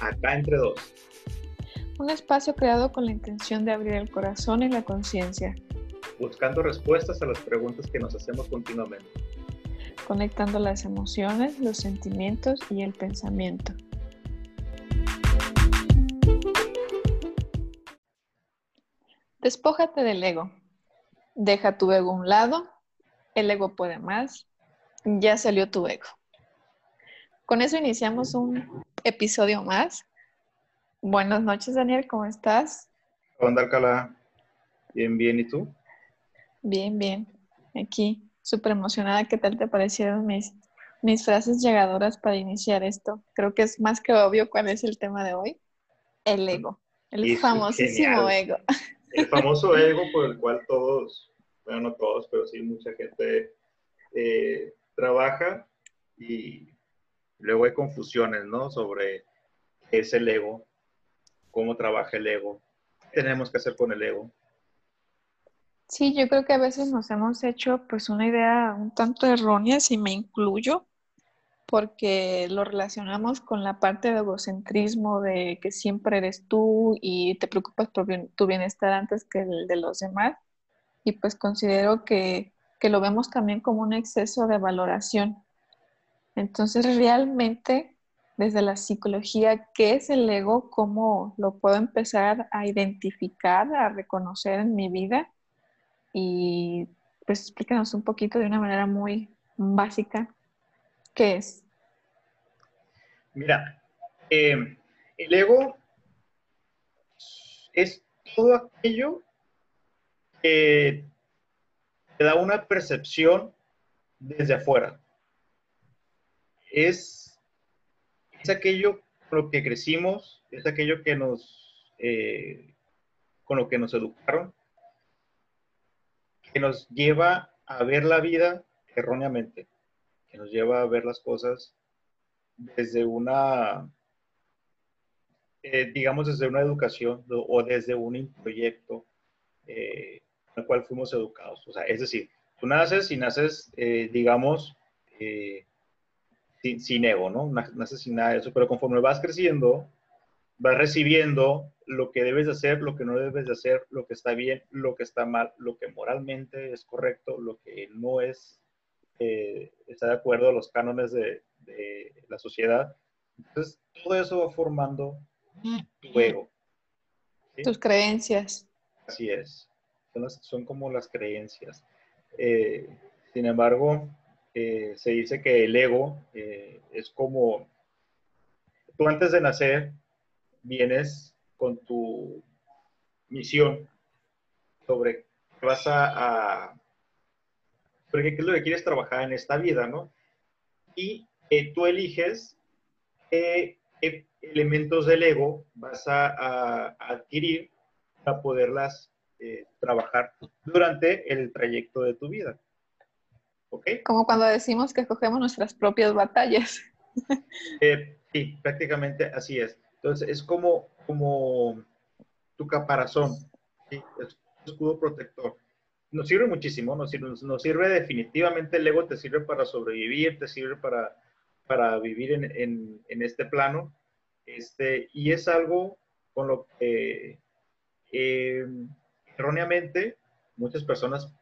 Acá entre dos. Un espacio creado con la intención de abrir el corazón y la conciencia. Buscando respuestas a las preguntas que nos hacemos continuamente. Conectando las emociones, los sentimientos y el pensamiento. Despójate del ego. Deja tu ego a un lado. El ego puede más. Ya salió tu ego. Con eso iniciamos un episodio más. Buenas noches, Daniel, ¿cómo estás? Hola, Alcalá. Bien, bien, ¿y tú? Bien, bien. Aquí, súper emocionada. ¿Qué tal te parecieron mis, mis frases llegadoras para iniciar esto? Creo que es más que obvio cuál es el tema de hoy. El ego, el famosísimo ego. El famoso ego por el cual todos, bueno, no todos, pero sí mucha gente eh, trabaja y luego hay confusiones, ¿no? Sobre qué es el ego, cómo trabaja el ego, qué tenemos que hacer con el ego. Sí, yo creo que a veces nos hemos hecho pues una idea un tanto errónea, si me incluyo, porque lo relacionamos con la parte de egocentrismo, de que siempre eres tú y te preocupas por tu bienestar antes que el de los demás. Y pues considero que, que lo vemos también como un exceso de valoración. Entonces, realmente, desde la psicología, ¿qué es el ego? ¿Cómo lo puedo empezar a identificar, a reconocer en mi vida? Y pues explícanos un poquito de una manera muy básica ¿Qué es? Mira, eh, el ego es todo aquello que te da una percepción desde afuera. Es, es aquello con lo que crecimos, es aquello que nos, eh, con lo que nos educaron, que nos lleva a ver la vida erróneamente que nos lleva a ver las cosas desde una, eh, digamos, desde una educación o desde un proyecto eh, al cual fuimos educados. O sea, es decir, tú naces y naces, eh, digamos, sin, sin, ego, ¿no? Naces sin nada de eso, pero conforme vas creciendo, vas recibiendo lo que debes de hacer, lo que no debes de hacer, lo que está bien, lo que está mal, lo que moralmente es correcto, lo que no es eh, está de acuerdo a los cánones de, la sociedad. Entonces, todo eso va formando tu ego. Tus creencias. Así es. Son, como las creencias. Eh, sin embargo, eh, se dice que el ego es como, tú antes de nacer vienes con tu misión sobre qué vas a, porque qué es lo que quieres trabajar en esta vida, ¿no? Y eh, tú eliges qué, elementos del ego vas a, adquirir para poderlas eh, trabajar durante el trayecto de tu vida. ¿Ok? Como cuando decimos que escogemos nuestras propias batallas. Eh, sí, prácticamente así es. Entonces, es como, como tu caparazón, ¿sí? es un escudo protector nos sirve muchísimo, nos sirve, nos sirve definitivamente el ego, te sirve para sobrevivir, te sirve para, para vivir en, en, en este plano. Este, y es algo con lo que eh, erróneamente muchas personas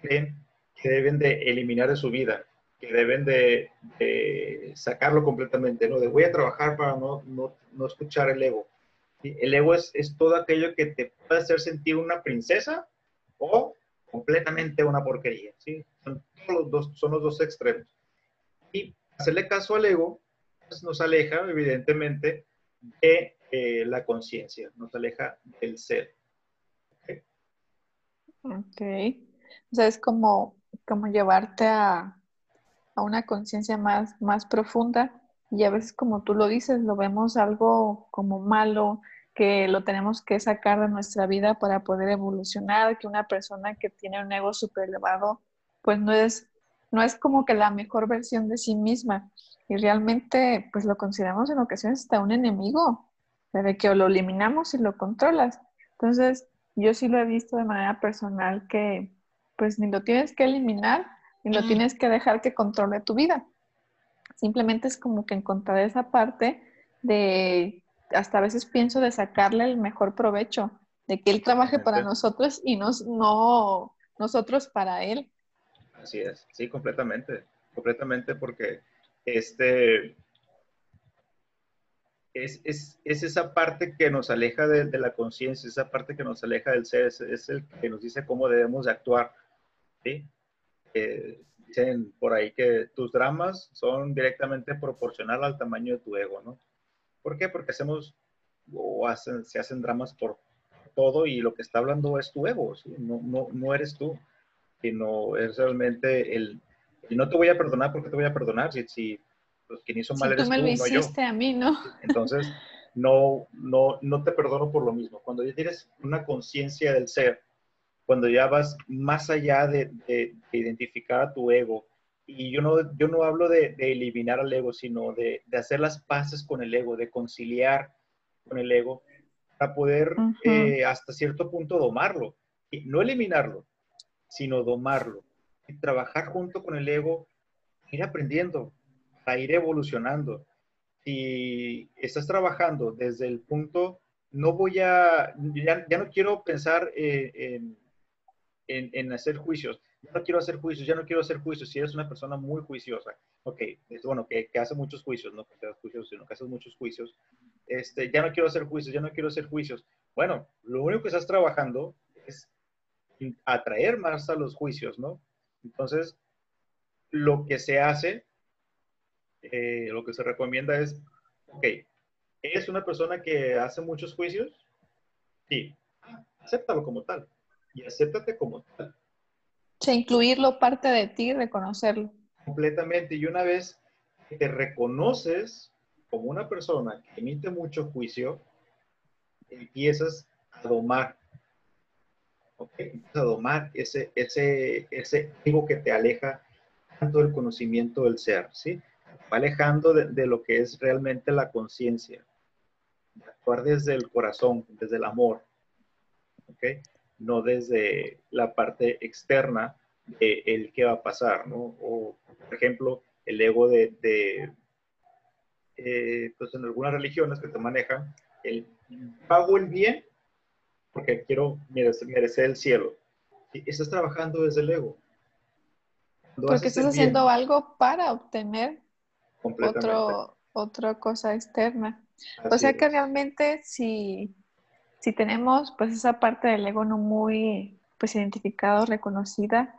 creen que deben de eliminar de su vida, que deben de, de sacarlo completamente, ¿no? De voy a trabajar para no, no, no escuchar el ego. El ego es, es todo aquello que te puede hacer sentir una princesa o completamente una porquería. ¿sí? Son, los dos, son los dos extremos. Y hacerle caso al ego pues, nos aleja, evidentemente, de eh, la conciencia, nos aleja del ser. Ok. O sea, es como, como llevarte a, a una conciencia más, más profunda y a veces, como tú lo dices, lo vemos algo como malo, que lo tenemos que sacar de nuestra vida para poder evolucionar, que una persona que tiene un ego súper elevado, pues no es, no es como que la mejor versión de sí misma. Y realmente, pues lo consideramos en ocasiones hasta un enemigo, de que lo eliminamos y lo controlas. Entonces, yo sí lo he visto de manera personal que, pues ni lo tienes que eliminar, ni lo tienes que dejar que controle tu vida. Simplemente es como que encontrar esa parte de, hasta a veces pienso de sacarle el mejor provecho, de que él trabaje para nosotros y nos, no nosotros para él. Así es, sí, completamente, completamente porque este, es, es, es, esa parte que nos aleja de, de la conciencia, esa parte que nos aleja del ser, es, es, el que nos dice cómo debemos de actuar. ¿Sí? Eh, dicen por ahí que tus dramas son directamente proporcional al tamaño de tu ego, ¿no? ¿Por qué? Porque hacemos o hacen, se hacen dramas por todo y lo que está hablando es tu ego, ¿sí? no, no, no eres tú, sino es realmente el, y no te voy a perdonar porque te voy a perdonar si, si los que hizo mal eres tú, me lo hiciste a mí, ¿no? Entonces, no, no, no te perdono por lo mismo. Cuando ya tienes una conciencia del ser, cuando ya vas más allá de, de, identificar a tu ego, y yo no, yo no hablo de, de eliminar al ego, sino de, hacer las paces con el ego, de conciliar con el ego, para poder eh, hasta cierto punto domarlo. Y no eliminarlo, sino domarlo. Y trabajar junto con el ego, ir aprendiendo, a ir evolucionando. Si estás trabajando desde el punto, no voy a, ya, no quiero pensar eh, en, en, hacer juicios, ya no quiero hacer juicios, ya no quiero hacer juicios. Si eres una persona muy juiciosa, ok, es bueno, que, que hace muchos juicios, no que haces juicios, sino que haces muchos juicios, este, ya no quiero hacer juicios, ya no quiero hacer juicios. Bueno, lo único que estás trabajando es atraer más a los juicios, ¿no? Entonces, lo que se hace eh, lo que se recomienda es, ok, ¿es una persona que hace muchos juicios? Sí, acéptalo como tal y acéptate como tal. Sí, incluirlo parte de ti, reconocerlo. Completamente. Y una vez que te reconoces como una persona que emite mucho juicio, empiezas a domar. ¿Ok? Empiezas a domar ese, ese, ese ego que te aleja tanto del conocimiento del ser, ¿sí? va alejando de, lo que es realmente la conciencia, actuar desde el corazón, desde el amor, ¿ok? No desde la parte externa de el qué va a pasar, ¿no? O, por ejemplo, el ego de, de eh, pues en algunas religiones que te manejan, el pago el bien porque quiero merecer, el cielo. Y estás trabajando desde el ego. porque estás haciendo algo para obtener otro, otra cosa externa. o sea que realmente si, si tenemos pues esa parte del ego no muy pues identificado, reconocida,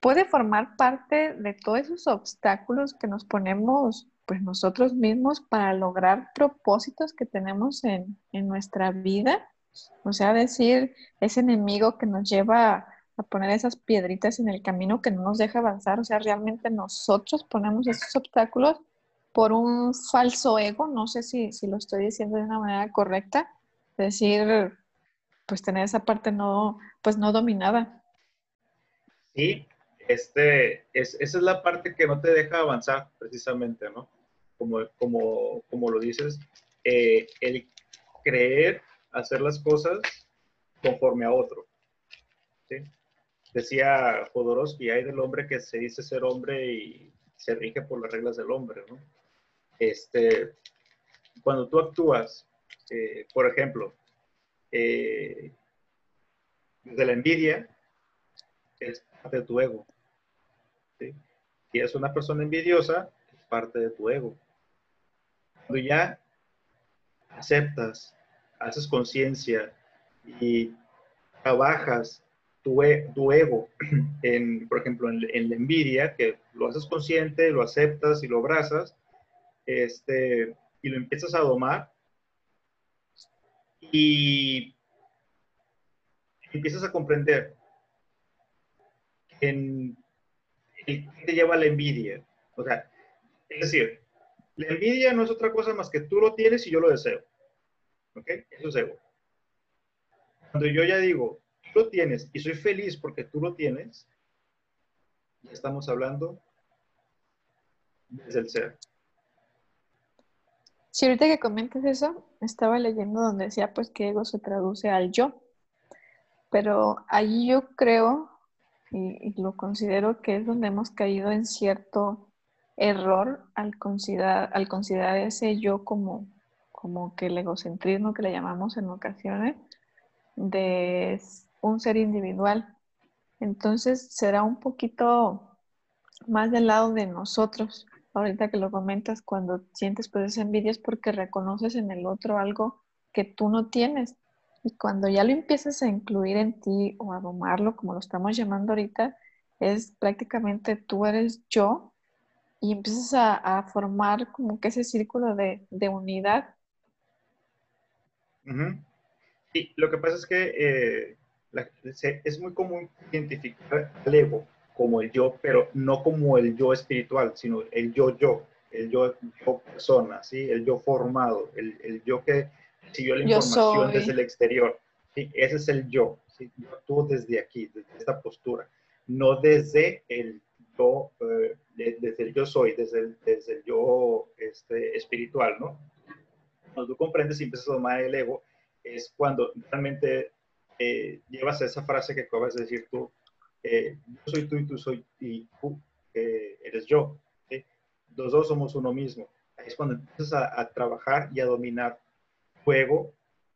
puede formar parte de todos esos obstáculos que nos ponemos pues nosotros mismos para lograr propósitos que tenemos en, en nuestra vida. O sea, decir, ese enemigo que nos lleva a poner esas piedritas en el camino que no nos deja avanzar. O sea, realmente nosotros ponemos esos obstáculos por un falso ego, no sé si, si lo estoy diciendo de una manera correcta, decir, pues tener esa parte no, pues no dominada. Sí, este, es, esa es la parte que no te deja avanzar precisamente, ¿no? Como, como, como lo dices, eh, el creer hacer las cosas conforme a otro. Decía Jodorowsky, hay del hombre que se dice ser hombre y se rige por las reglas del hombre, ¿no? Este, cuando tú actúas, eh, por ejemplo, eh, desde la envidia, es parte de tu ego. Si eres una persona envidiosa, es parte de tu ego. Cuando ya aceptas, haces conciencia y trabajas tu, e, tu, ego, en, por ejemplo, en, en, la envidia, que lo haces consciente, lo aceptas y lo abrazas, este, y lo empiezas a domar, y empiezas a comprender en el que te lleva la envidia. O sea, es decir, la envidia no es otra cosa más que tú lo tienes y yo lo deseo. ¿Ok? Eso es ego. Cuando yo ya digo, tú lo tienes y soy feliz porque tú lo tienes, ya estamos hablando desde el ser. Si ahorita que comentes eso, estaba leyendo donde decía pues que ego se traduce al yo, pero ahí yo creo y, lo considero que es donde hemos caído en cierto error al considerar, al ese yo como, como que el egocentrismo que le llamamos en ocasiones de un ser individual. Entonces será un poquito más del lado de nosotros. Ahorita que lo comentas, cuando sientes pues esa envidia es porque reconoces en el otro algo que tú no tienes. Y cuando ya lo empiezas a incluir en ti o a domarlo, como lo estamos llamando ahorita, es prácticamente tú eres yo y empiezas a, formar como que ese círculo de, unidad. Sí, lo que pasa es que eh, es muy común identificar al ego como el yo, pero no como el yo espiritual, sino el yo-yo, el yo, yo persona, ¿sí? el yo formado, el, el yo que recibió la información desde el exterior. ¿sí? Ese es el yo. ¿sí? Yo actúo desde aquí, desde esta postura, no desde el yo, eh, desde el yo soy, desde el, desde el yo este, espiritual, ¿no? Cuando tú comprendes y empiezas a tomar el ego, es cuando realmente eh, llevas esa frase que acabas de decir tú, eh, yo soy tú y tú soy y tú eres yo. Los dos somos uno mismo. es cuando empiezas a, trabajar y a dominar juego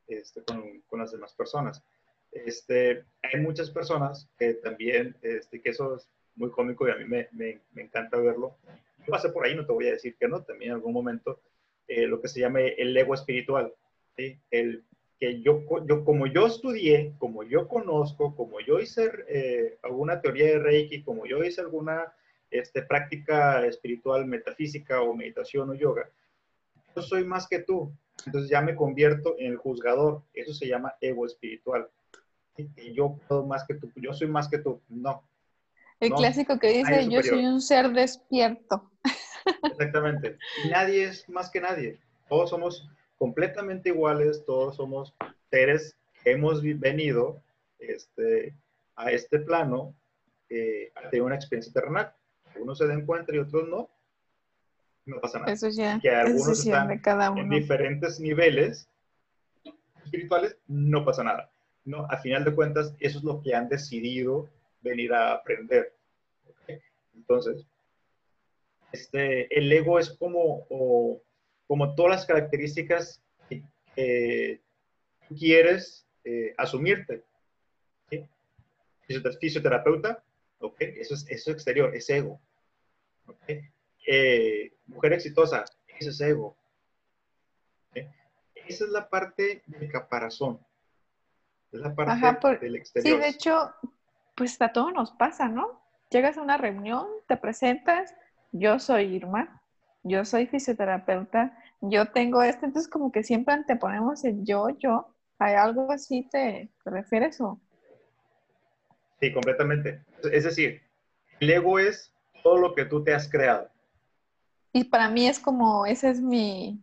este, con, las demás personas. Este, hay muchas personas que también, este, que eso es muy cómico y a mí me, me, encanta verlo. Yo pasé por ahí, no te voy a decir que no, también en algún momento, eh, lo que se llama el ego espiritual. ¿sí? El que yo, yo, como yo estudié, como yo conozco, como yo hice eh, alguna teoría de Reiki, como yo hice alguna este, práctica espiritual, metafísica o meditación o yoga, yo soy más que tú. Entonces ya me convierto en el juzgador. Eso se llama ego espiritual. Y yo puedo más que tú, yo soy más que tú. No. El clásico que dice, yo soy un ser despierto. Exactamente. nadie es más que nadie. Todos somos completamente iguales, todos somos seres que hemos venido este, a este plano eh, a tener una experiencia terrenal. Unos se den cuenta y otros no. No pasa nada. Eso ya que algunos están de cada uno. en diferentes niveles espirituales, no pasa nada. No, a final de cuentas, eso es lo que han decidido venir a aprender. Entonces, este, el ego es como, como todas las características que quieres eh, asumirte. ¿sí? Fisioterapeuta, ok, eso es, eso exterior, es ego. Okay. Eh, mujer exitosa, eso es ego. Esa es la parte del caparazón. Es la parte del exterior. Sí, de hecho, pues a todos nos pasa, ¿no? Llegas a una reunión, te presentas, yo soy Irma, yo soy fisioterapeuta, yo tengo esto, entonces como que siempre anteponemos el yo, yo. ¿Hay algo así te, te refieres o? Sí, completamente. Es decir, el ego es todo lo que tú te has creado. Y para mí es como, ese es mi,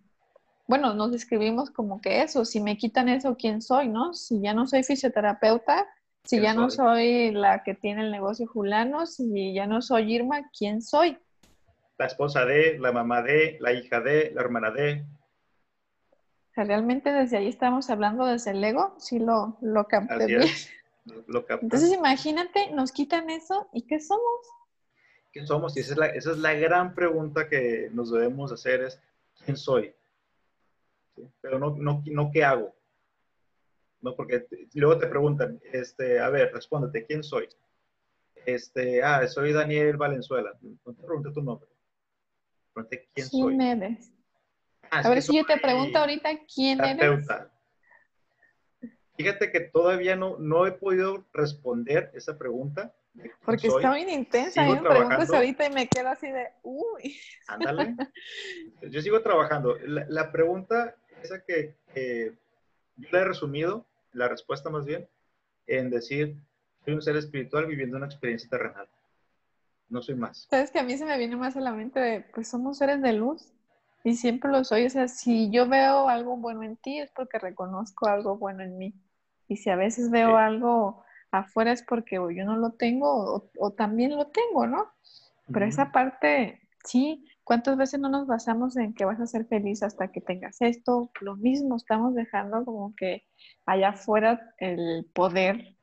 bueno, nos describimos como que eso, si me quitan eso, ¿quién soy, no? Si ya no soy fisioterapeuta, si ya no soy la que tiene el negocio Julano, si ya no soy Irma, ¿quién soy? La esposa de, la mamá de, la hija de, la hermana de. realmente desde ahí estamos hablando desde el ego, sí lo, lo capté Entonces imagínate, nos quitan eso y ¿qué somos? ¿Quién somos? Y esa es, la, esa es la gran pregunta que nos debemos hacer es, ¿quién soy? Pero no, no, no qué hago. No, porque luego te preguntan, este, a ver, respóndete, ¿quién soy? Este, ah, soy Daniel Valenzuela. No te pregunte tu nombre quién, ¿Quién eres? Ah, a ver si yo te pregunto ahorita quién eres. Fíjate que todavía no, no he podido responder esa pregunta. Porque está bien intensa. Sigo me preguntas ahorita y me quedo así de, uy. Ándale. Yo sigo trabajando. La, pregunta, esa que, que yo la he resumido, la respuesta más bien, en decir, soy un ser espiritual viviendo una experiencia terrenal no soy más. Sabes que a mí se me viene más a la mente de, pues somos seres de luz y siempre lo soy. O sea, si yo veo algo bueno en ti es porque reconozco algo bueno en mí. Y si a veces veo algo afuera es porque yo no lo tengo o, también lo tengo, ¿no? Pero esa parte, sí, ¿cuántas veces no nos basamos en que vas a ser feliz hasta que tengas esto? Lo mismo, estamos dejando como que allá afuera el poder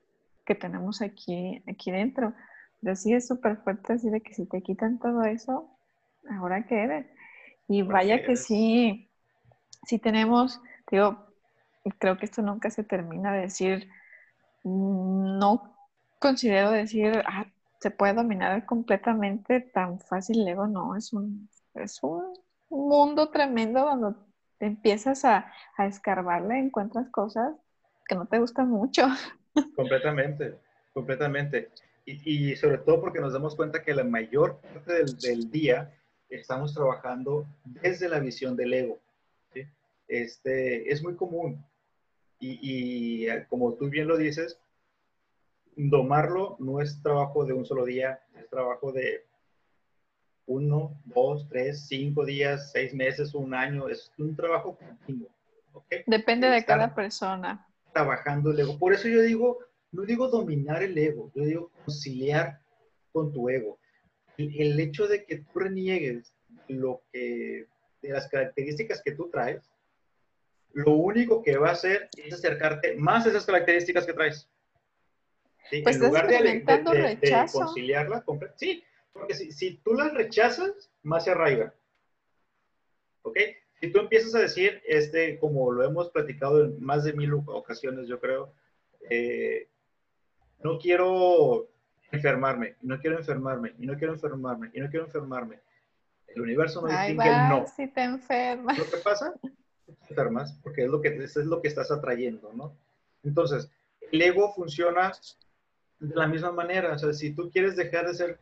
que tenemos aquí, aquí dentro. Pero sí es súper fuerte así de que si te quitan todo eso, ahora qué eres. Y vaya que sí, sí tenemos, digo, creo que esto nunca se termina de decir, no considero decir, ah, se puede dominar completamente tan fácil el ego, no, es un, es un mundo tremendo donde te empiezas a, a escarbarle, encuentras cosas que no te gustan mucho. Completamente, completamente. Y, y, sobre todo porque nos damos cuenta que la mayor parte del, del día estamos trabajando desde la visión del ego. ¿sí? Este, es muy común. Y, y, como tú bien lo dices, domarlo no es trabajo de un solo día, es trabajo de uno, dos, tres, cinco días, seis meses, un año. Es un trabajo continuo. ¿okay? Depende de cada persona. Trabajando el ego. Por eso yo digo, no digo dominar el ego, yo digo conciliar con tu ego. El, el hecho de que tú reniegues lo que, de las características que tú traes, lo único que va a hacer es acercarte más a esas características que traes. ¿Sí? Pues en lugar de, de, de, de conciliarlas, sí, porque si, si, tú las rechazas, más se arraiga. ¿Ok? Si tú empiezas a decir, este, como lo hemos platicado en más de mil ocasiones, yo creo, eh, no quiero enfermarme, no quiero enfermarme, y no quiero enfermarme, y no quiero enfermarme. El universo no distingue el no. Si te enfermas. ¿Lo que pasa? Te enfermas, porque es lo que, es lo que estás atrayendo, ¿no? Entonces, el ego funciona de la misma manera. O sea, si tú quieres dejar de ser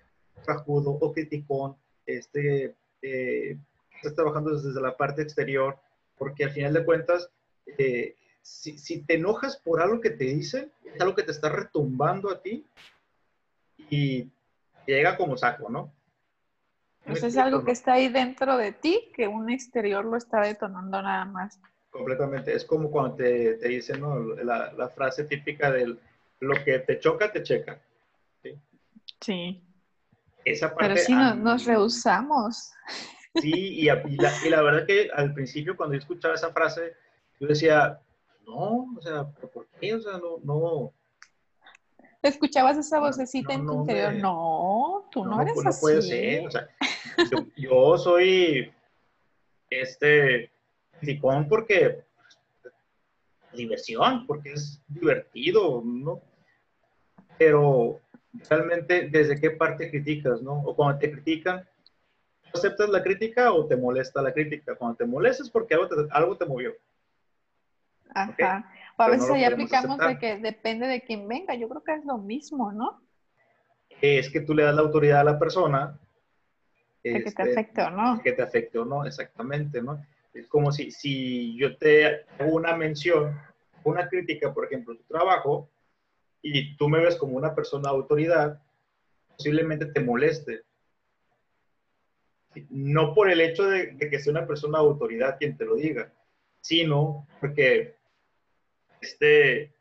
rajudo o criticón, este, eh, estás trabajando desde la parte exterior, porque al final de cuentas, eh, si, si, te enojas por algo que te dicen, es algo que te está retumbando a ti y llega como saco, ¿no? Pues es algo que está ahí dentro de ti, que un exterior lo está detonando nada más. Completamente. Es como cuando te, te dicen ¿no? la, la, frase típica del lo que te choca, te checa. Sí. sí. Esa parte, Pero si no, nos rehusamos. Sí, y, y, la, y, la, verdad que al principio cuando yo escuchaba esa frase, yo decía, no, o sea, ¿por qué? O sea, no, no, escuchabas esa vocecita no, en tu no, interior, me... no, tú no, eres pues no así. puede ser, o sea, yo, yo soy este ticón porque diversión, porque es divertido, ¿no? Pero realmente, ¿desde qué parte criticas, no? O cuando te critican, ¿aceptas la crítica o te molesta la crítica? Cuando te molestas porque algo te, algo te movió. Ajá. ¿Okay? O a veces no ahí aplicamos aceptar. de que depende de quién venga. Yo creo que es lo mismo, ¿no? Es que tú le das la autoridad a la persona. De este, que te afecte o no. Que te afecte o no, exactamente, ¿no? Es como si, si yo te hago una mención, una crítica, por ejemplo, tu trabajo, y tú me ves como una persona de autoridad, posiblemente te moleste. No por el hecho de, de que sea una persona de autoridad quien te lo diga, sino porque este,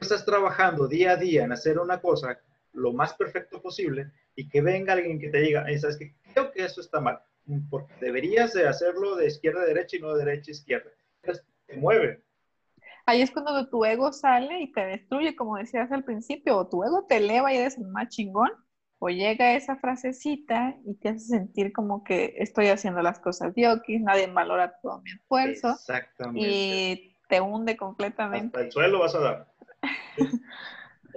estás trabajando día a día en hacer una cosa lo más perfecto posible y que venga alguien que te diga, ¿sabes qué? Creo que eso está mal, porque deberías de hacerlo de izquierda a derecha y no de derecha a izquierda. Te mueve. Ahí es cuando tu ego sale y te destruye, como decías al principio, o tu ego te eleva y eres el más chingón, o llega esa frasecita y te hace sentir como que estoy haciendo las cosas diokis, nadie valora todo mi esfuerzo. Exactamente. Y te hunde completamente. Hasta el suelo vas a dar.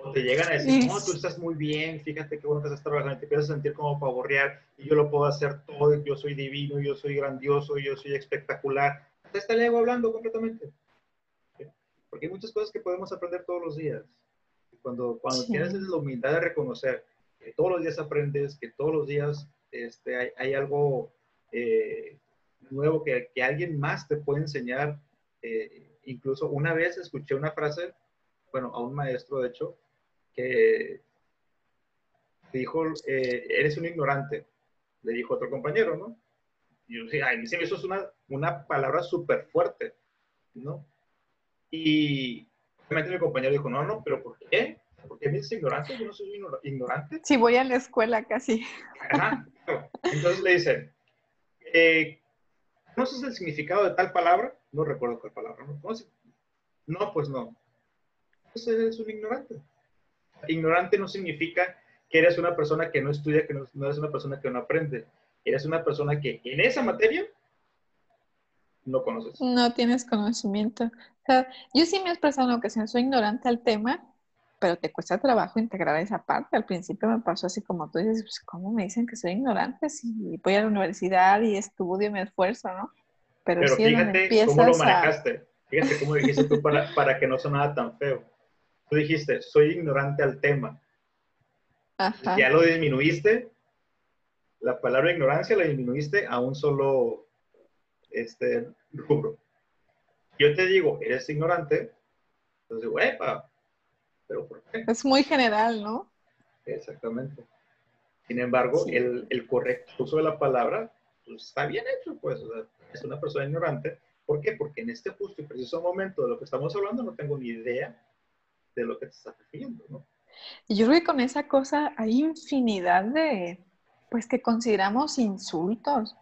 o te llegan a decir, no, tú estás muy bien, fíjate qué bueno que estás trabajando, te empiezas a sentir como pavorrear, y yo lo puedo hacer todo, yo soy divino, yo soy grandioso, yo soy espectacular. Te está el ego hablando completamente. Porque hay muchas cosas que podemos aprender todos los días. Cuando, cuando sí. tienes la humildad de reconocer que todos los días aprendes, que todos los días este, hay, algo eh, nuevo que, que, alguien más te puede enseñar. Eh, incluso una vez escuché una frase, bueno, a un maestro de hecho, que dijo, eh, eres un ignorante, le dijo otro compañero, ¿no? Y yo dije, ay, eso es una, una palabra súper fuerte, ¿no? Y mi compañero dijo, no, no, pero ¿por qué? ¿Por qué me dices ignorante? Yo no soy ignorante. Sí, voy a la escuela casi. Ajá. Entonces le dicen, eh, ¿conoces el significado de tal palabra? No recuerdo cuál palabra. ¿no? No, pues no. Entonces eres un ignorante. Ignorante no significa que eres una persona que no estudia, que no, no eres una persona que no aprende. eres una persona que en esa materia no conoces. No tienes conocimiento. O sea, yo sí me he expresado en ocasión, soy ignorante al tema, pero te cuesta trabajo integrar esa parte. Al principio me pasó así como tú dices, pues, ¿cómo me dicen que soy ignorante si voy a la universidad y estudio y me esfuerzo, ¿no? Pero, sí fíjate cómo lo manejaste. Fíjate cómo dijiste tú para, para que no sonara tan feo. Tú dijiste, soy ignorante al tema. Ajá. Ya lo disminuiste. La palabra ignorancia la disminuiste a un solo este, rubro. Yo te digo, eres ignorante. Entonces, ¡epa! ¿Pero por qué? Es muy general, ¿no? Exactamente. Sin embargo, el, el, correcto uso de la palabra pues, está bien hecho, pues. O sea, es una persona ignorante. ¿Por qué? Porque en este justo y preciso momento de lo que estamos hablando no tengo ni idea de lo que te estás refiriendo, ¿no? Y yo creo que con esa cosa hay infinidad de, pues que consideramos insultos.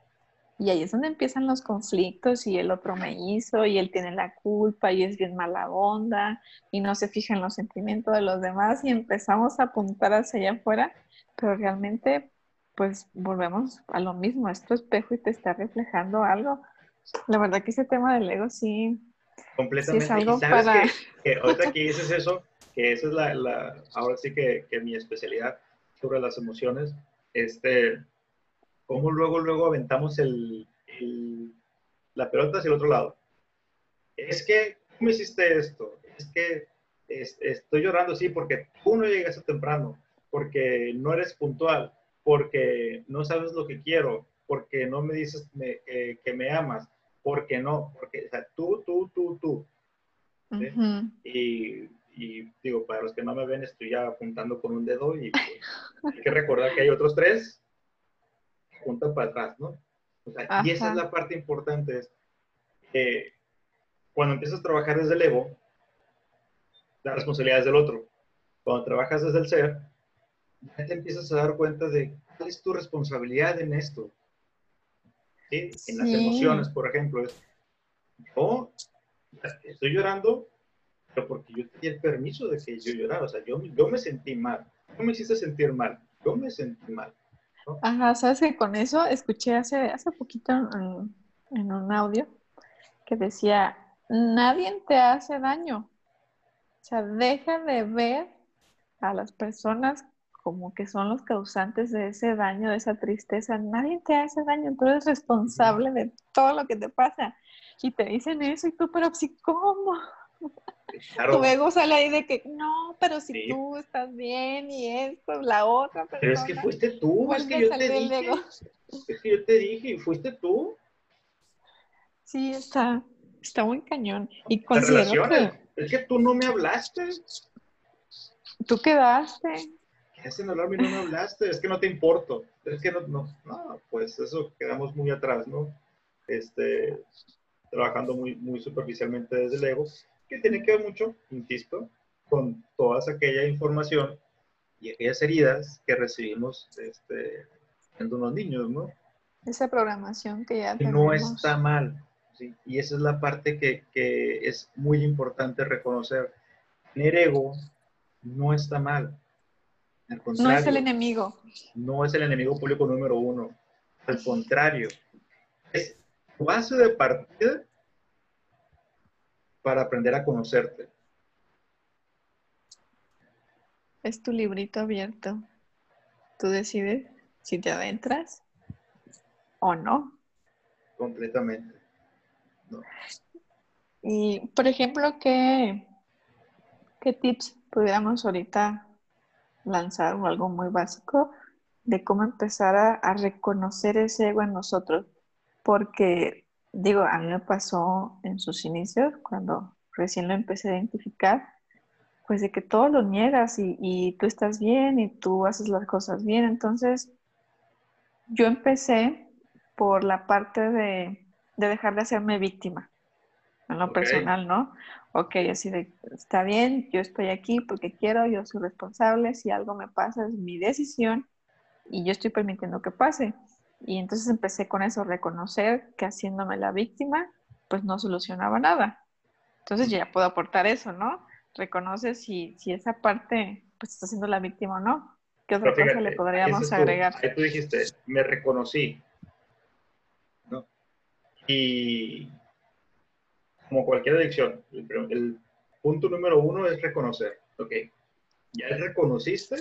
Y ahí es donde empiezan los conflictos y el otro me hizo y él tiene la culpa y es bien mala onda y no se fija en los sentimientos de los demás y empezamos a apuntar hacia allá afuera, pero realmente pues volvemos a lo mismo, es tu espejo y te está reflejando algo. La verdad que ese tema del ego sí, Completamente. es algo para... que, ahorita que dices eso, que esa es la, la ahora sí que, que, mi especialidad sobre las emociones, este, cómo luego, luego aventamos el, el, la pelota hacia el otro lado. Es que, ¿cómo hiciste esto? Es que estoy llorando, sí, porque tú no llegaste temprano, porque no eres puntual, porque no sabes lo que quiero, porque no me dices que me amas, porque no, porque o sea, tú, tú, tú, tú. y, y, digo, para los que no me ven, estoy ya apuntando con un dedo y pues, hay que recordar que hay otros tres juntan para atrás, ¿no? O sea, y esa es la parte importante, es que cuando empiezas a trabajar desde el ego, la responsabilidad es del otro. Cuando trabajas desde el ser, ya te empiezas a dar cuenta de cuál es tu responsabilidad en esto. ¿Sí? En las emociones, por ejemplo. Es, yo estoy llorando, pero porque yo tenía el permiso de que yo llorara. O sea, yo, yo me sentí mal. No me hiciste sentir mal. Yo me sentí mal. Ajá, sabes que con eso escuché hace, hace poquito en, en un audio que decía, nadie te hace daño. O sea, deja de ver a las personas como que son los causantes de ese daño, de esa tristeza. Nadie te hace daño, tú eres responsable de todo lo que te pasa. Y te dicen eso y tú, pero si, ¿cómo? Tu ego sale ahí de que, no, pero si tú estás bien y esto, la otra persona. Pero es que fuiste tú, es que yo te dije. Es que yo te dije, y fuiste tú. Sí, está, está muy cañón. Y considero que... Es que tú no me hablaste. Tú quedaste hacen hablarme y no me hablaste, es que no te importo, es que no, no, no, pues eso quedamos muy atrás, ¿no? Este, trabajando muy, muy superficialmente desde el ego, que tiene que ver mucho, insisto, con toda aquella información y aquellas heridas que recibimos este, siendo unos niños, ¿no? Esa programación que ya tenemos. No está mal, ¿sí? Y esa es la parte que, que es muy importante reconocer. Tener ego no está mal no es el enemigo. No es el enemigo público número uno. Al contrario, es base de partida para aprender a conocerte. Es tu librito abierto. Tú decides si te adentras o no. Completamente. Y, por ejemplo, ¿qué, qué tips pudiéramos ahorita lanzar algo muy básico de cómo empezar a, reconocer ese ego en nosotros. Porque, digo, a mí me pasó en sus inicios, cuando recién lo empecé a identificar, pues de que todo lo niegas y, tú estás bien y tú haces las cosas bien. Entonces, yo empecé por la parte de, dejar de hacerme víctima, en lo personal, ¿no? ok, así de, está bien, yo estoy aquí porque quiero, yo soy responsable, si algo me pasa es mi decisión y yo estoy permitiendo que pase. Y entonces empecé con eso, reconocer que haciéndome la víctima, pues no solucionaba nada. Entonces ya puedo aportar eso, ¿no? Reconoce si, si esa parte, pues está siendo la víctima o no. ¿Qué otra cosa le podríamos agregar? tú dijiste, me reconocí. Y como cualquier adicción, el, punto número uno es reconocer, ok, ya reconociste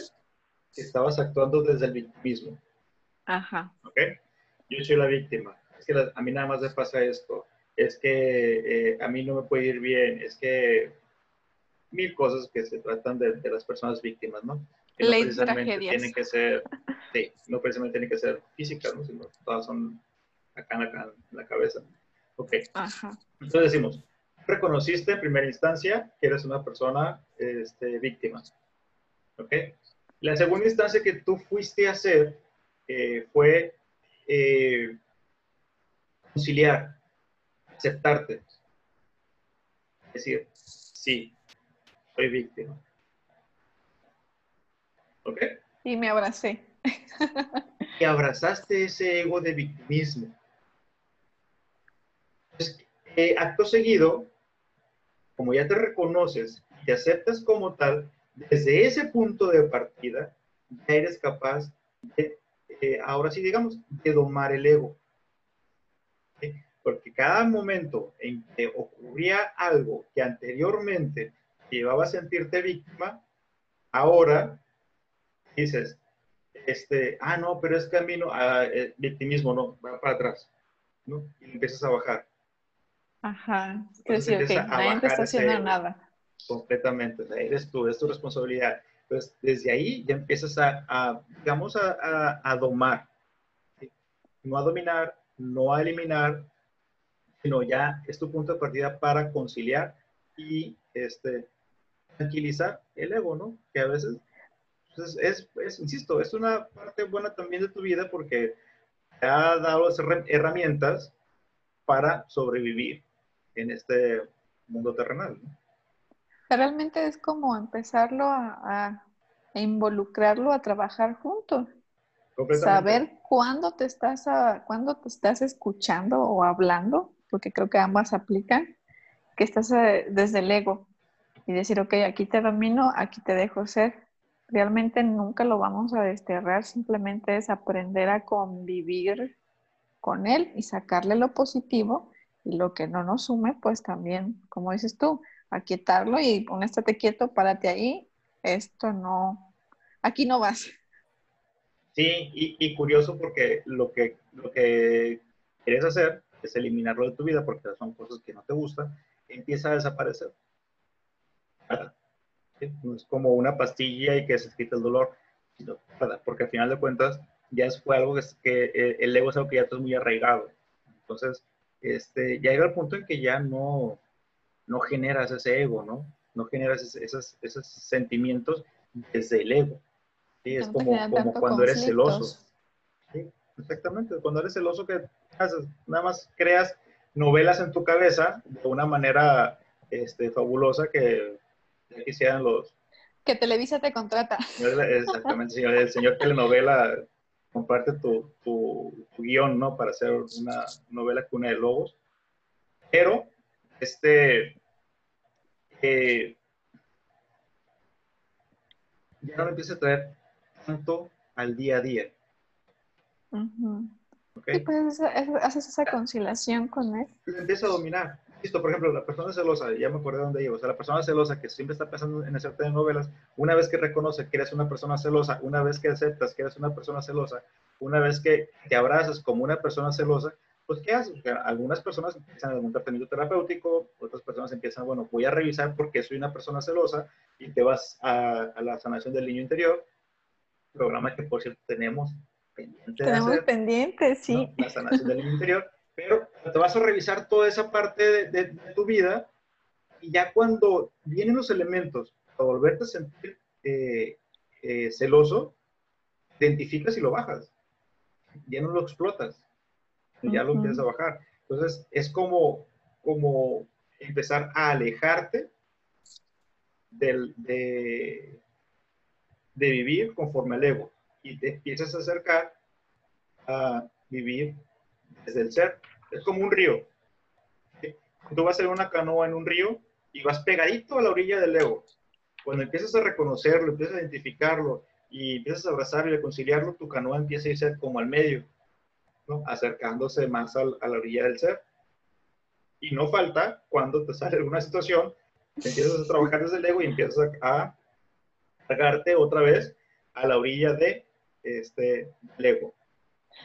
que estabas actuando desde el victimismo. Ajá. Ok, yo soy la víctima. Es que a mí nada más me pasa esto. Es que eh, a mí no me puede ir bien. Es que mil cosas que se tratan de, las personas víctimas, ¿no? Que no precisamente tienen que ser, sí, no precisamente tienen que ser físicas, ¿no? Sino todas son acá, acá en la cabeza. Ok. Ajá. Entonces decimos, reconociste en primera instancia que eres una persona este, víctima. ¿Ok? La segunda instancia que tú fuiste a hacer eh, fue eh, conciliar, aceptarte. Decir, sí, soy víctima. ¿Ok? Y me abracé. y abrazaste ese ego de victimismo. Eh, acto seguido, como ya te reconoces, te aceptas como tal, desde ese punto de partida, ya eres capaz de, eh, ahora sí digamos, de domar el ego. Porque cada momento en que ocurría algo que anteriormente llevaba a sentirte víctima, ahora dices, este, ah, no, pero es que a ah, eh, victimismo no, va para atrás, ¿no? Y empiezas a bajar. Ajá, es decir, que nadie te está haciendo nada. Completamente, eres tú, es tu responsabilidad. Entonces, desde ahí ya empiezas a, a, a, domar. No a dominar, no a eliminar, sino ya es tu punto de partida para conciliar y este, tranquilizar el ego, ¿no? Que a veces pues, es, insisto, es una parte buena también de tu vida porque te ha dado herramientas para sobrevivir en este mundo terrenal. Realmente es como empezarlo a, involucrarlo a trabajar juntos. Saber cuándo te estás a, cuándo te estás escuchando o hablando, porque creo que ambas aplican, que estás eh, desde el ego y decir, ok, aquí te domino, aquí te dejo ser. Realmente nunca lo vamos a desterrar, simplemente es aprender a convivir con él y sacarle lo positivo y lo que no nos sume, pues también, como dices tú, aquietarlo y ponéstate quieto, párate ahí, esto no, aquí no vas. Sí, y, curioso porque lo que, lo que quieres hacer es eliminarlo de tu vida porque son cosas que no te gustan, empieza a desaparecer. No es como una pastilla y que se quita el dolor, porque al final de cuentas ya fue algo que, que eh, el ego es algo que ya está muy arraigado. Entonces, este, ya llega el punto en que ya no, no generas ese ego, ¿no? No generas esos, esos sentimientos desde el ego. ¿sí? Es como, como cuando eres celoso. ¿sí? Exactamente, cuando eres celoso que haces, nada más creas novelas en tu cabeza de una manera este, fabulosa que quisieran los... Que Televisa te contrata. Exactamente, señor, el señor telenovela comparte tu, tu, guion, ¿no? Para hacer una novela cuna de lobos. Pero, este, eh, ya no empieza a traer tanto al día a día. ¿Okay? pues haces esa conciliación con él. Empieza a dominar. Listo, por ejemplo, la persona celosa, ya me acordé de dónde llevo, o sea, la persona celosa que siempre está pensando en hacerte novelas, una vez que reconoce que eres una persona celosa, una vez que aceptas que eres una persona celosa, una vez que te abrazas como una persona celosa, pues ¿qué haces? algunas personas empiezan algún tratamiento terapéutico, otras personas empiezan, bueno, voy a revisar por qué soy una persona celosa y te vas a, la sanación del niño interior, programa que por cierto tenemos pendiente. Tenemos pendiente, sí. La sanación del niño interior pero te vas a revisar toda esa parte de, tu vida y ya cuando vienen los elementos para volverte a sentir eh, eh, celoso, identificas y lo bajas. Ya no lo explotas, ya lo empiezas a bajar. Entonces es como, como empezar a alejarte del, de, de vivir conforme al ego y te empiezas a acercar a vivir desde el ser. Es como un río. Tú vas en una canoa en un río y vas pegadito a la orilla del ego. Cuando empiezas a reconocerlo, empiezas a identificarlo y empiezas a abrazarlo y a conciliarlo, tu canoa empieza a irse como al medio, ¿no? acercándose más a la orilla del ser. Y no falta cuando te sale alguna situación, empiezas a trabajar desde el ego y empiezas a cargarte otra vez a la orilla de este ego.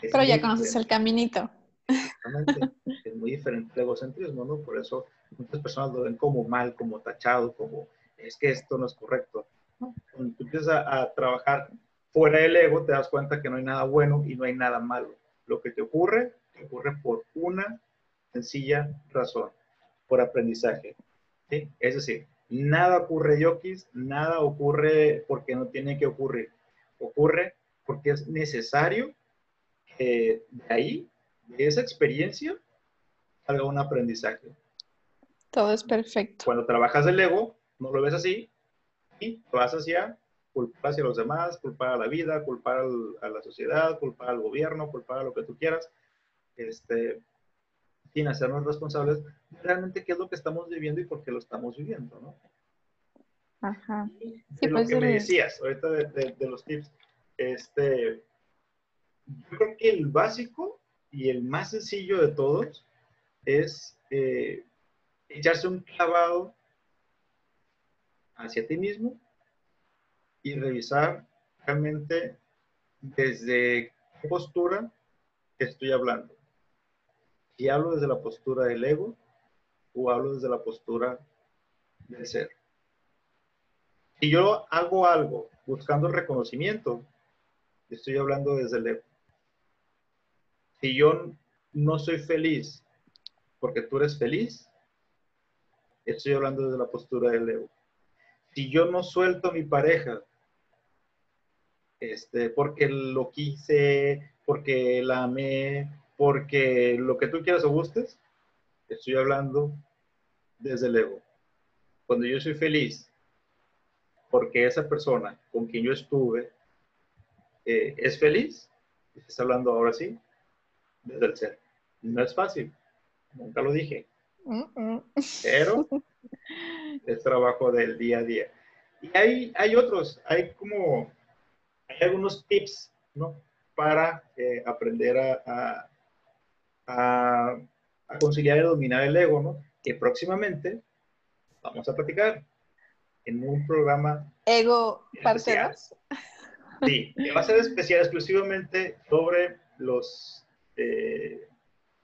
Pero ya conoces el caminito. Exactamente. Es muy diferente el egocentrismo, ¿no? Por eso muchas personas lo ven como mal, como tachado, como es que esto no es correcto. Cuando tú empiezas a, a, trabajar fuera del ego, te das cuenta que no hay nada bueno y no hay nada malo. Lo que te ocurre, te ocurre por una sencilla razón, por aprendizaje. ¿sí? Es decir, nada ocurre yokis, nada ocurre porque no tiene que ocurrir. Ocurre porque es necesario que de ahí, de esa experiencia, salga un aprendizaje. Todo es perfecto. Cuando trabajas el ego, no lo ves así y vas hacia culpar hacia los demás, culpar a la vida, culpar al, a la sociedad, culpar al gobierno, culpar a lo que tú quieras, este, sin hacernos responsables de realmente qué es lo que estamos viviendo y por qué lo estamos viviendo, ¿no? Ajá. Sí, lo pues que me decías ahorita de, de, de, los tips, este, yo creo que el básico y el más sencillo de todos es eh, echarse un clavado hacia ti mismo y revisar realmente desde qué postura estoy hablando. Si hablo desde la postura del ego o hablo desde la postura del ser. Si yo hago algo buscando el reconocimiento, estoy hablando desde el ego. Si yo no soy feliz porque tú eres feliz, estoy hablando desde la postura del ego. Si yo no suelto a mi pareja este, porque lo quise, porque la amé, porque lo que tú quieras o gustes, estoy hablando desde el ego. Cuando yo soy feliz, porque esa persona con quien yo estuve eh, es feliz, estás hablando ahora sí desde el ser. No es fácil, nunca lo dije, pero es trabajo del día a día. Y hay, hay otros, hay como hay algunos tips, ¿no? Para eh, aprender a, a, a, conciliar y dominar el ego, ¿no? Que próximamente vamos a platicar en un programa. Ego parceros. Sí, que va a ser especial exclusivamente sobre los eh,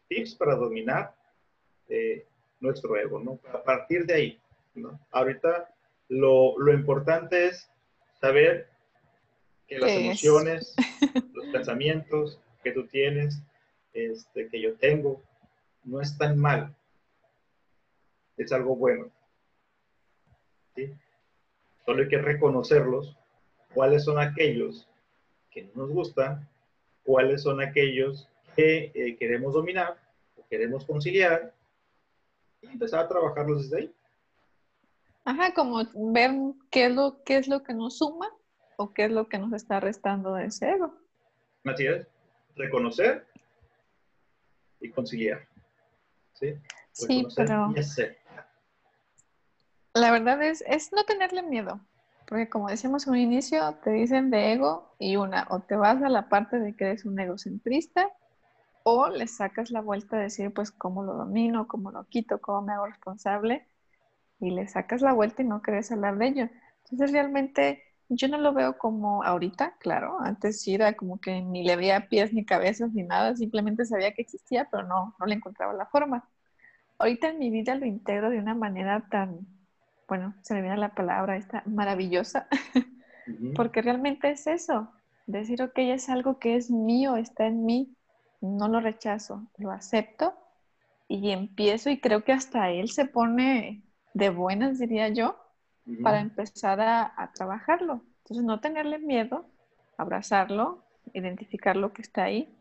tips para dominar eh, nuestro ego, ¿no? A partir de ahí, ¿no? Ahorita lo, lo importante es saber que las emociones, los pensamientos que tú tienes, este, que yo tengo, no están mal. Es algo bueno. ¿sí? Solo hay que reconocerlos, cuáles son aquellos que no nos gustan, cuáles son aquellos que eh, queremos dominar o queremos conciliar y empezar a trabajarlos desde ahí. Ajá, como ver qué es lo, qué es lo que nos suma o qué es lo que nos está restando de ese ego. Así es, reconocer y conciliar. Sí, sí pero la verdad es, es no tenerle miedo, porque como decíamos en un inicio, te dicen de ego y una, o te vas a la parte de que eres un egocentrista, o le sacas la vuelta a decir, pues, cómo lo domino, cómo lo quito, cómo me hago responsable, y le sacas la vuelta y no querés hablar de ello. Entonces, realmente yo no lo veo como ahorita, claro. Antes sí era como que ni le veía pies ni cabezas ni nada, simplemente sabía que existía, pero no, no le encontraba la forma. Ahorita en mi vida lo integro de una manera tan, bueno, se me viene la palabra esta, maravillosa, porque realmente es eso, decir, ok, es algo que es mío, está en mí, no lo rechazo, lo acepto y empiezo y creo que hasta él se pone de buenas, diría yo, para empezar a, trabajarlo. Entonces, no tenerle miedo, abrazarlo, identificar lo que está ahí.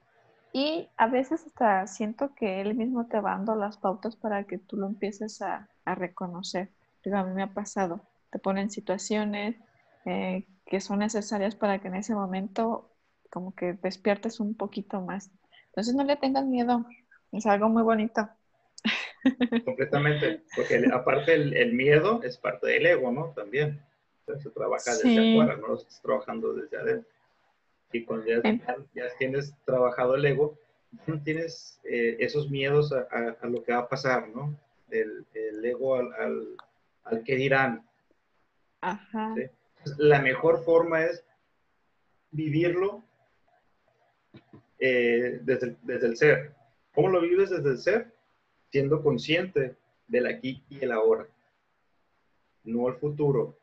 Y a veces hasta siento que él mismo te va dando las pautas para que tú lo empieces a, reconocer. Digo, a mí me ha pasado. Te ponen situaciones eh, que son necesarias para que en ese momento como que despiertes un poquito más. Entonces no le tengas miedo. Es algo muy bonito. Completamente, porque aparte el, miedo es parte del ego, ¿no? También. se trabaja desde afuera, no estás trabajando desde adentro. Y cuando ya, tienes trabajado el ego, no tienes eh, esos miedos a, lo que va a pasar, ¿no? El, ego al, al, que dirán. Ajá. La mejor forma es vivirlo eh, desde, desde el ser. ¿Cómo lo vives desde el ser? Siendo consciente del aquí y el ahora. No el futuro,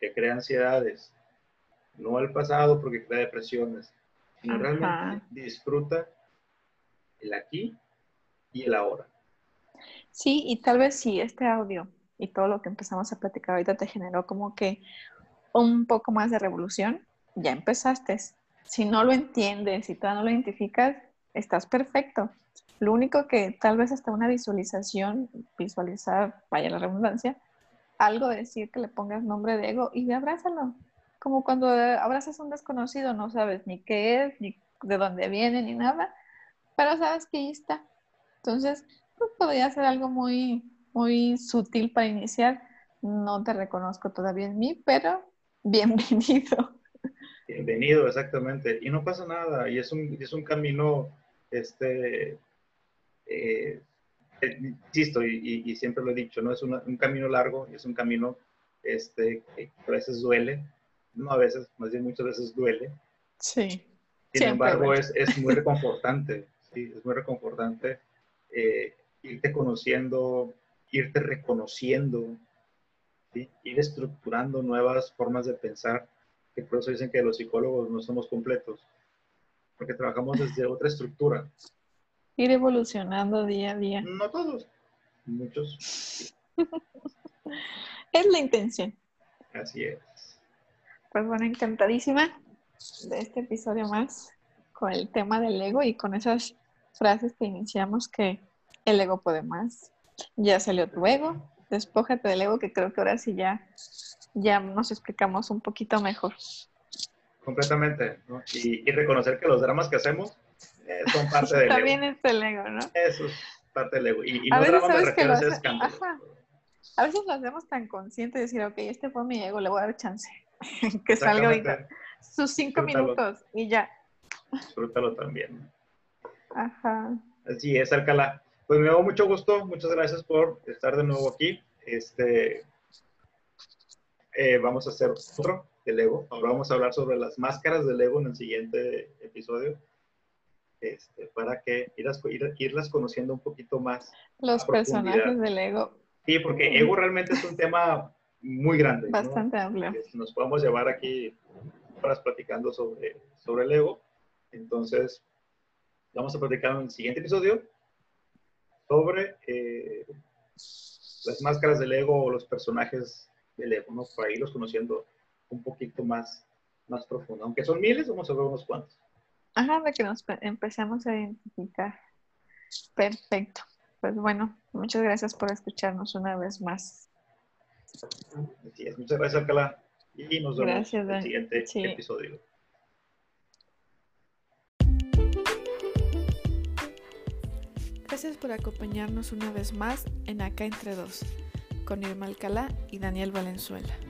que crea ansiedades. No el pasado, porque crea depresiones. Sino realmente disfruta el aquí y el ahora. Sí, y tal vez sí, este audio y todo lo que empezamos a platicar ahorita te generó como que un poco más de revolución, ya empezaste. Si no lo entiendes, si todavía no lo identificas, estás perfecto. Lo único que tal vez hasta una visualización, visualizar, vaya la redundancia, algo de decir que le pongas nombre de ego y abrázalo. Como cuando abrazas a un desconocido, no sabes ni qué es, ni de dónde viene, ni nada, pero sabes que ahí está. Entonces, pues podría ser algo muy, muy sutil para iniciar. No te reconozco todavía en mí, pero bienvenido. Bienvenido, exactamente. Y no pasa nada, y es un, es un camino, este, eh, insisto, y, siempre lo he dicho, ¿no? Es un camino largo, y es un camino este, que a veces duele, no a veces, más bien muchas veces duele. Sí. Sin embargo, es, es, muy reconfortante, sí, es muy reconfortante eh, irte conociendo, irte reconociendo, ¿sí? ir estructurando nuevas formas de pensar, que por eso dicen que los psicólogos no somos completos, porque trabajamos desde otra estructura. Ir evolucionando día a día. No todos, muchos. es la intención. Así es. Pues bueno, encantadísima de este episodio más con el tema del ego y con esas frases que iniciamos que el ego puede más. Ya salió tu ego, despójate del ego que creo que ahora sí ya, ya nos explicamos un poquito mejor. Completamente, ¿no? y, reconocer que los dramas que hacemos eh, son parte del ego. También es el ego, ¿no? Eso es parte del ego. Y, no dramas me refiero a A veces lo hacemos tan consciente de decir, ok, este fue mi ego, le voy a dar chance. que salga ahorita. Sus cinco minutos y ya. Disfrútalo también. Ajá. Así es, Alcalá. Pues me da mucho gusto, muchas gracias por estar de nuevo aquí. Este, eh, vamos a hacer otro de Lego. Ahora vamos a hablar sobre las máscaras de Lego en el siguiente episodio. Este, para que irlas, irlas conociendo un poquito más. Los personajes de Lego. Sí, porque Ego realmente es un tema muy grande. Bastante amplio. Nos podemos llevar aquí horas platicando sobre, sobre el ego. Entonces, vamos a platicar en el siguiente episodio sobre eh, las máscaras del ego o los personajes del ego, ¿no? Para irlos conociendo un poquito más, más profundo. Aunque son miles, vamos a ver unos cuantos. Ajá, de que nos empecemos a identificar. Perfecto. Pues bueno, muchas gracias por escucharnos una vez más. Muchas gracias, Alcalá. Y nos vemos en el siguiente episodio. Gracias por acompañarnos una vez más en Acá Entre Dos, con Irma Alcalá y Daniel Valenzuela.